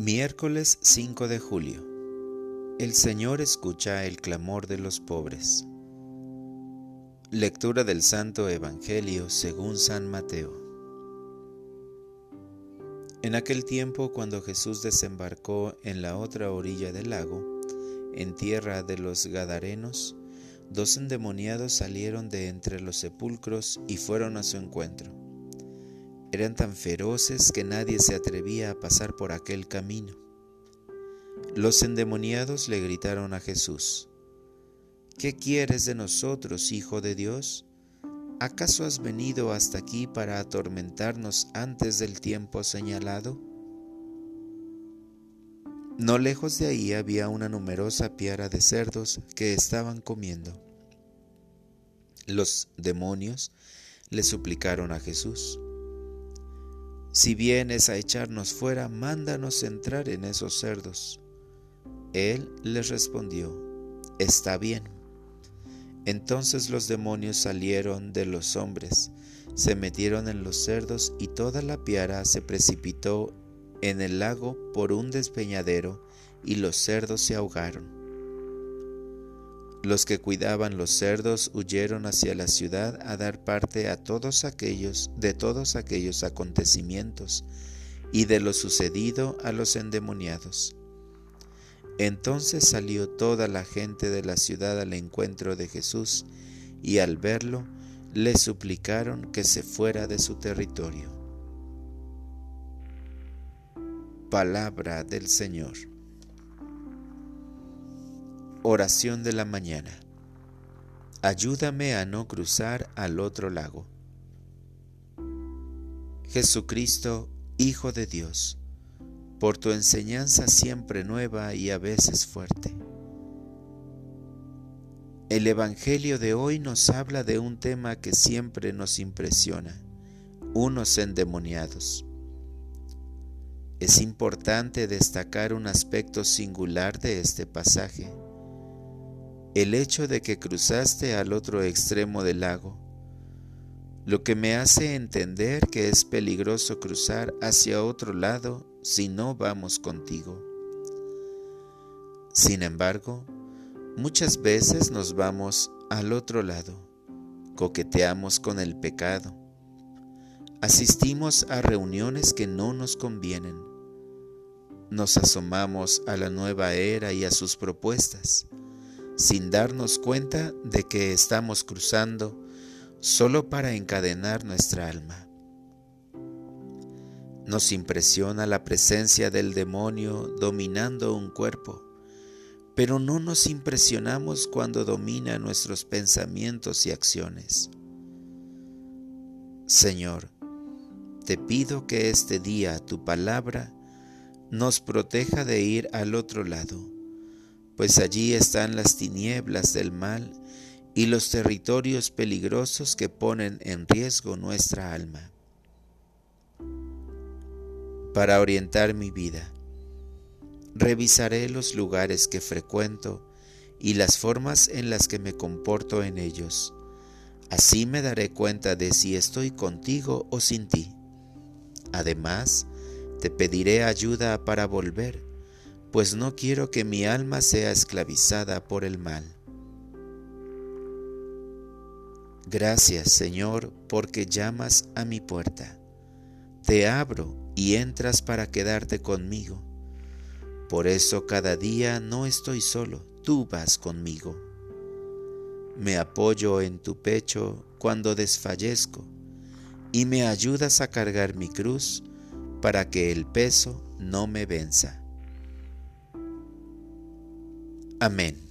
Miércoles 5 de julio. El Señor escucha el clamor de los pobres. Lectura del Santo Evangelio según San Mateo. En aquel tiempo, cuando Jesús desembarcó en la otra orilla del lago, en tierra de los Gadarenos, dos endemoniados salieron de entre los sepulcros y fueron a su encuentro eran tan feroces que nadie se atrevía a pasar por aquel camino. Los endemoniados le gritaron a Jesús, ¿Qué quieres de nosotros, Hijo de Dios? ¿Acaso has venido hasta aquí para atormentarnos antes del tiempo señalado? No lejos de ahí había una numerosa piara de cerdos que estaban comiendo. Los demonios le suplicaron a Jesús, si vienes a echarnos fuera, mándanos entrar en esos cerdos. Él les respondió, Está bien. Entonces los demonios salieron de los hombres, se metieron en los cerdos y toda la piara se precipitó en el lago por un despeñadero y los cerdos se ahogaron. Los que cuidaban los cerdos huyeron hacia la ciudad a dar parte a todos aquellos de todos aquellos acontecimientos y de lo sucedido a los endemoniados. Entonces salió toda la gente de la ciudad al encuentro de Jesús y al verlo le suplicaron que se fuera de su territorio. Palabra del Señor. Oración de la mañana. Ayúdame a no cruzar al otro lago. Jesucristo, Hijo de Dios, por tu enseñanza siempre nueva y a veces fuerte. El Evangelio de hoy nos habla de un tema que siempre nos impresiona, unos endemoniados. Es importante destacar un aspecto singular de este pasaje el hecho de que cruzaste al otro extremo del lago, lo que me hace entender que es peligroso cruzar hacia otro lado si no vamos contigo. Sin embargo, muchas veces nos vamos al otro lado, coqueteamos con el pecado, asistimos a reuniones que no nos convienen, nos asomamos a la nueva era y a sus propuestas, sin darnos cuenta de que estamos cruzando solo para encadenar nuestra alma. Nos impresiona la presencia del demonio dominando un cuerpo, pero no nos impresionamos cuando domina nuestros pensamientos y acciones. Señor, te pido que este día tu palabra nos proteja de ir al otro lado pues allí están las tinieblas del mal y los territorios peligrosos que ponen en riesgo nuestra alma. Para orientar mi vida, revisaré los lugares que frecuento y las formas en las que me comporto en ellos. Así me daré cuenta de si estoy contigo o sin ti. Además, te pediré ayuda para volver pues no quiero que mi alma sea esclavizada por el mal. Gracias, Señor, porque llamas a mi puerta. Te abro y entras para quedarte conmigo. Por eso cada día no estoy solo, tú vas conmigo. Me apoyo en tu pecho cuando desfallezco y me ayudas a cargar mi cruz para que el peso no me venza. Amén.